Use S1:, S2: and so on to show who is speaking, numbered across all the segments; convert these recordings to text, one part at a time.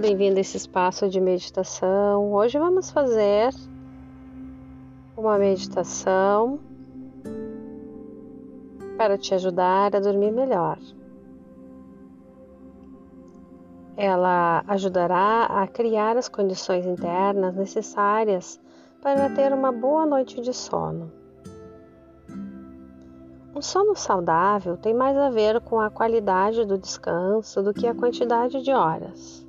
S1: Bem-vindo a esse espaço de meditação. Hoje vamos fazer uma meditação para te ajudar a dormir melhor. Ela ajudará a criar as condições internas necessárias para ter uma boa noite de sono. Um sono saudável tem mais a ver com a qualidade do descanso do que a quantidade de horas.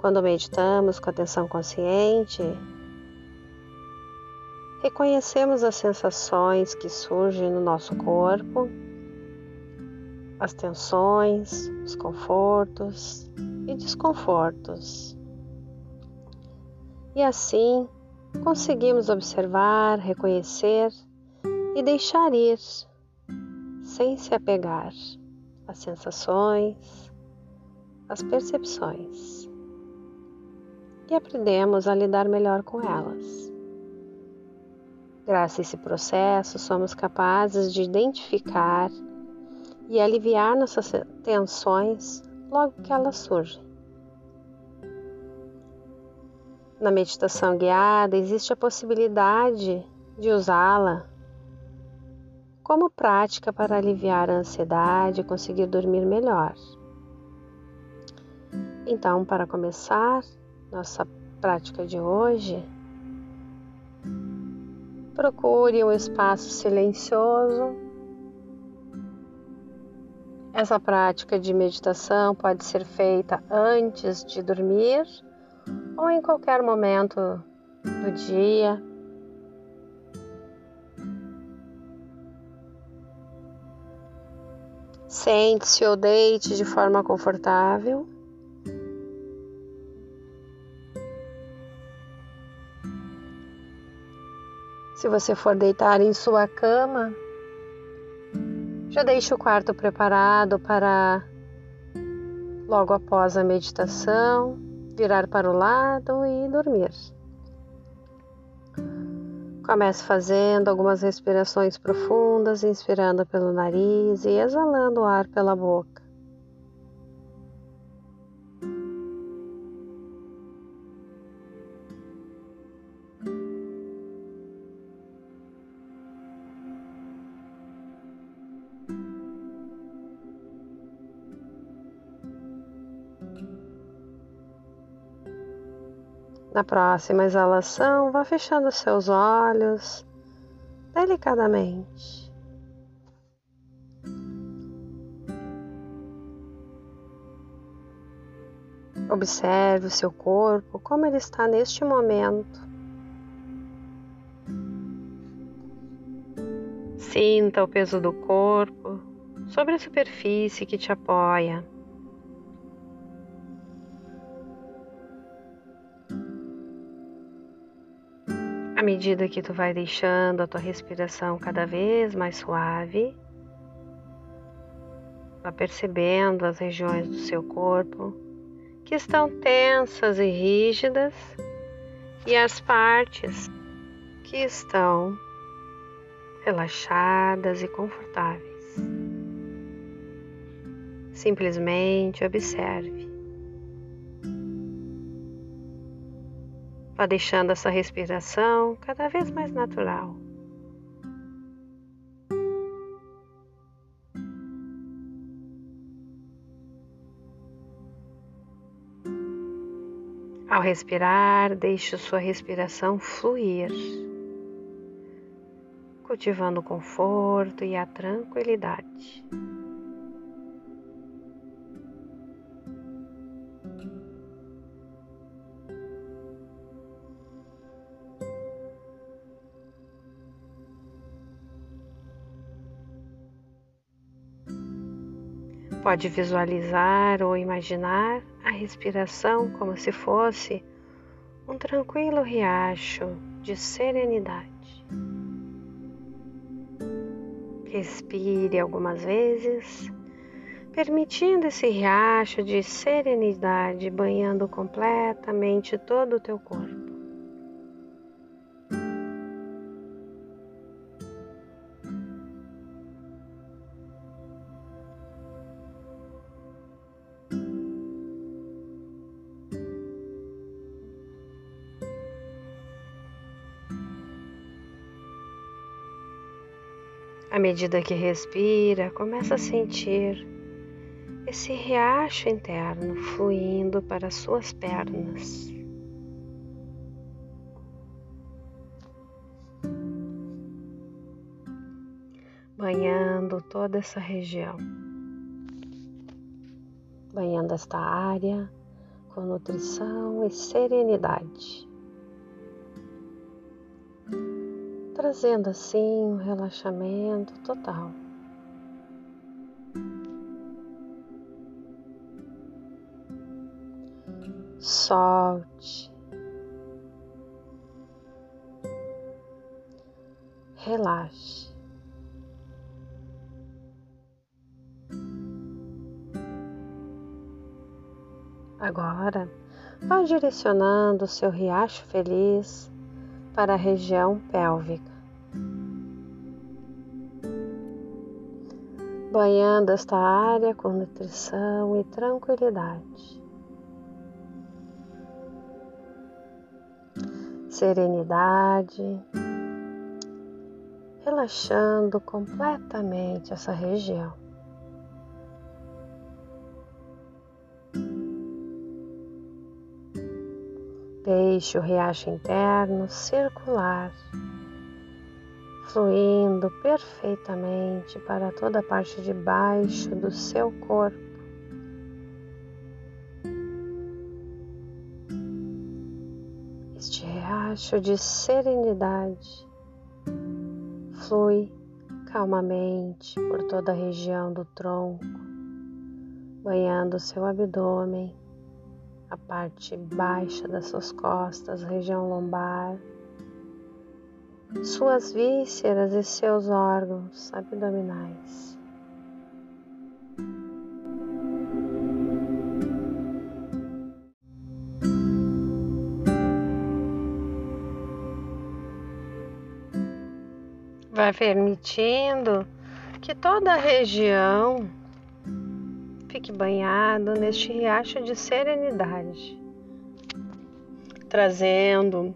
S1: Quando meditamos com atenção consciente, reconhecemos as sensações que surgem no nosso corpo, as tensões, os confortos e desconfortos. E assim conseguimos observar, reconhecer e deixar ir, sem se apegar às sensações, às percepções. E aprendemos a lidar melhor com elas. Graças a esse processo, somos capazes de identificar e aliviar nossas tensões logo que elas surgem. Na meditação guiada, existe a possibilidade de usá-la como prática para aliviar a ansiedade e conseguir dormir melhor. Então, para começar nossa prática de hoje, procure um espaço silencioso. Essa prática de meditação pode ser feita antes de dormir ou em qualquer momento do dia Sente-se ou deite de forma confortável. Se você for deitar em sua cama, já deixe o quarto preparado para logo após a meditação, virar para o lado e dormir. Comece fazendo algumas respirações profundas, inspirando pelo nariz e exalando o ar pela boca. Na próxima exalação, vá fechando seus olhos delicadamente. Observe o seu corpo, como ele está neste momento. Sinta o peso do corpo sobre a superfície que te apoia. À medida que tu vai deixando a tua respiração cada vez mais suave, vá percebendo as regiões do seu corpo que estão tensas e rígidas e as partes que estão relaxadas e confortáveis. Simplesmente observe. Vá deixando essa respiração cada vez mais natural. Ao respirar, deixe sua respiração fluir, cultivando o conforto e a tranquilidade. Pode visualizar ou imaginar a respiração como se fosse um tranquilo riacho de serenidade. Respire algumas vezes, permitindo esse riacho de serenidade banhando completamente todo o teu corpo. Medida que respira, começa a sentir esse riacho interno fluindo para suas pernas. Banhando toda essa região, banhando esta área com nutrição e serenidade, trazendo assim um relaxamento total. solte, relaxe. Agora, vá direcionando o seu riacho feliz para a região pélvica. Banhando esta área com nutrição e tranquilidade. serenidade, relaxando completamente essa região. Deixe o riacho interno circular, fluindo perfeitamente para toda a parte de baixo do seu corpo. riacho de serenidade flui calmamente por toda a região do tronco, banhando seu abdômen, a parte baixa das suas costas, região lombar, suas vísceras e seus órgãos abdominais. vai permitindo que toda a região fique banhado neste riacho de serenidade, trazendo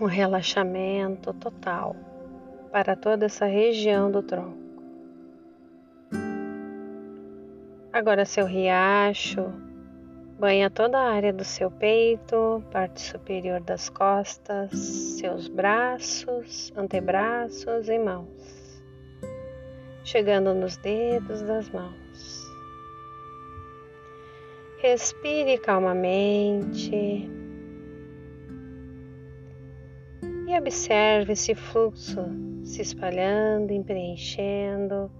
S1: um relaxamento total para toda essa região do tronco. Agora seu riacho Banha toda a área do seu peito, parte superior das costas, seus braços, antebraços e mãos, chegando nos dedos das mãos. Respire calmamente e observe esse fluxo se espalhando e preenchendo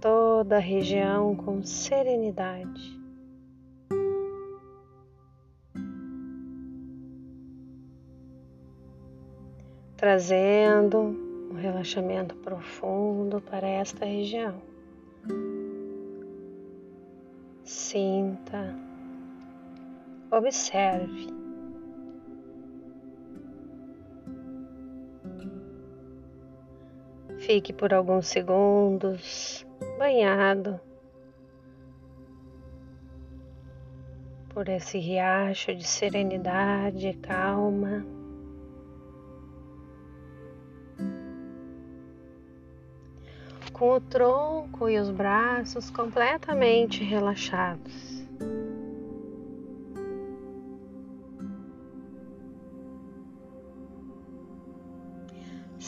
S1: toda a região com serenidade. trazendo um relaxamento profundo para esta região. Sinta, observe. Fique por alguns segundos banhado por esse riacho de serenidade e calma. com o tronco e os braços completamente relaxados.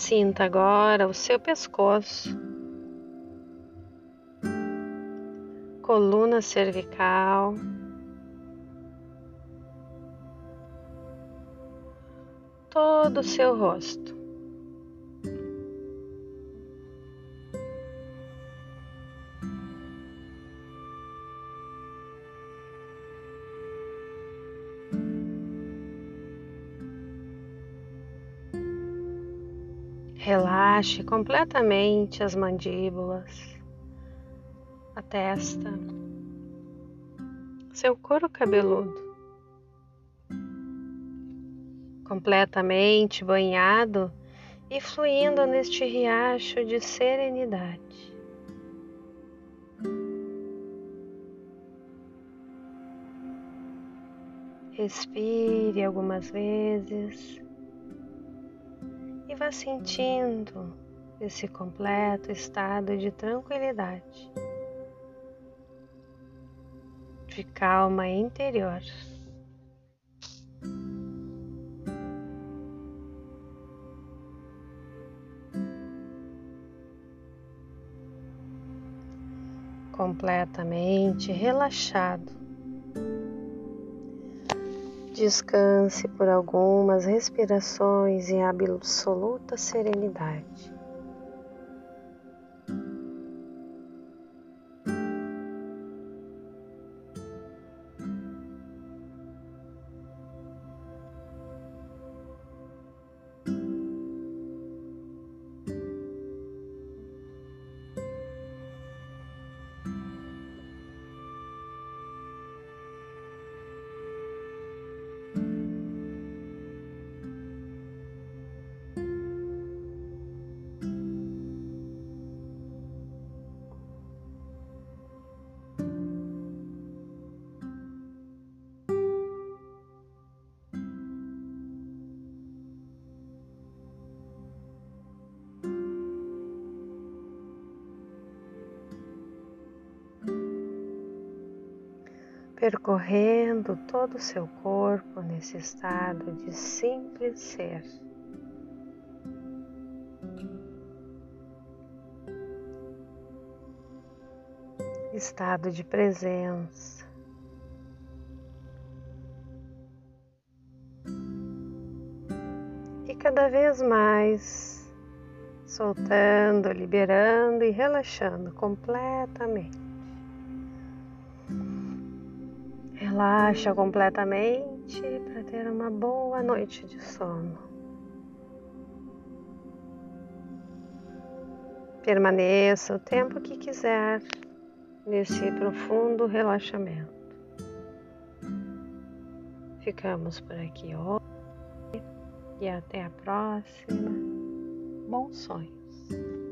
S1: Sinta agora o seu pescoço, coluna cervical, todo o seu rosto. Relaxe completamente as mandíbulas, a testa, seu couro cabeludo. Completamente banhado e fluindo neste riacho de serenidade. Respire algumas vezes e vá sentindo esse completo estado de tranquilidade, de calma interior. completamente relaxado. Descanse por algumas respirações em absoluta serenidade. Percorrendo todo o seu corpo nesse estado de simples ser. Estado de presença. E cada vez mais soltando, liberando e relaxando completamente. Relaxa completamente para ter uma boa noite de sono. Permaneça o tempo que quiser nesse profundo relaxamento. Ficamos por aqui hoje e até a próxima. Bons sonhos.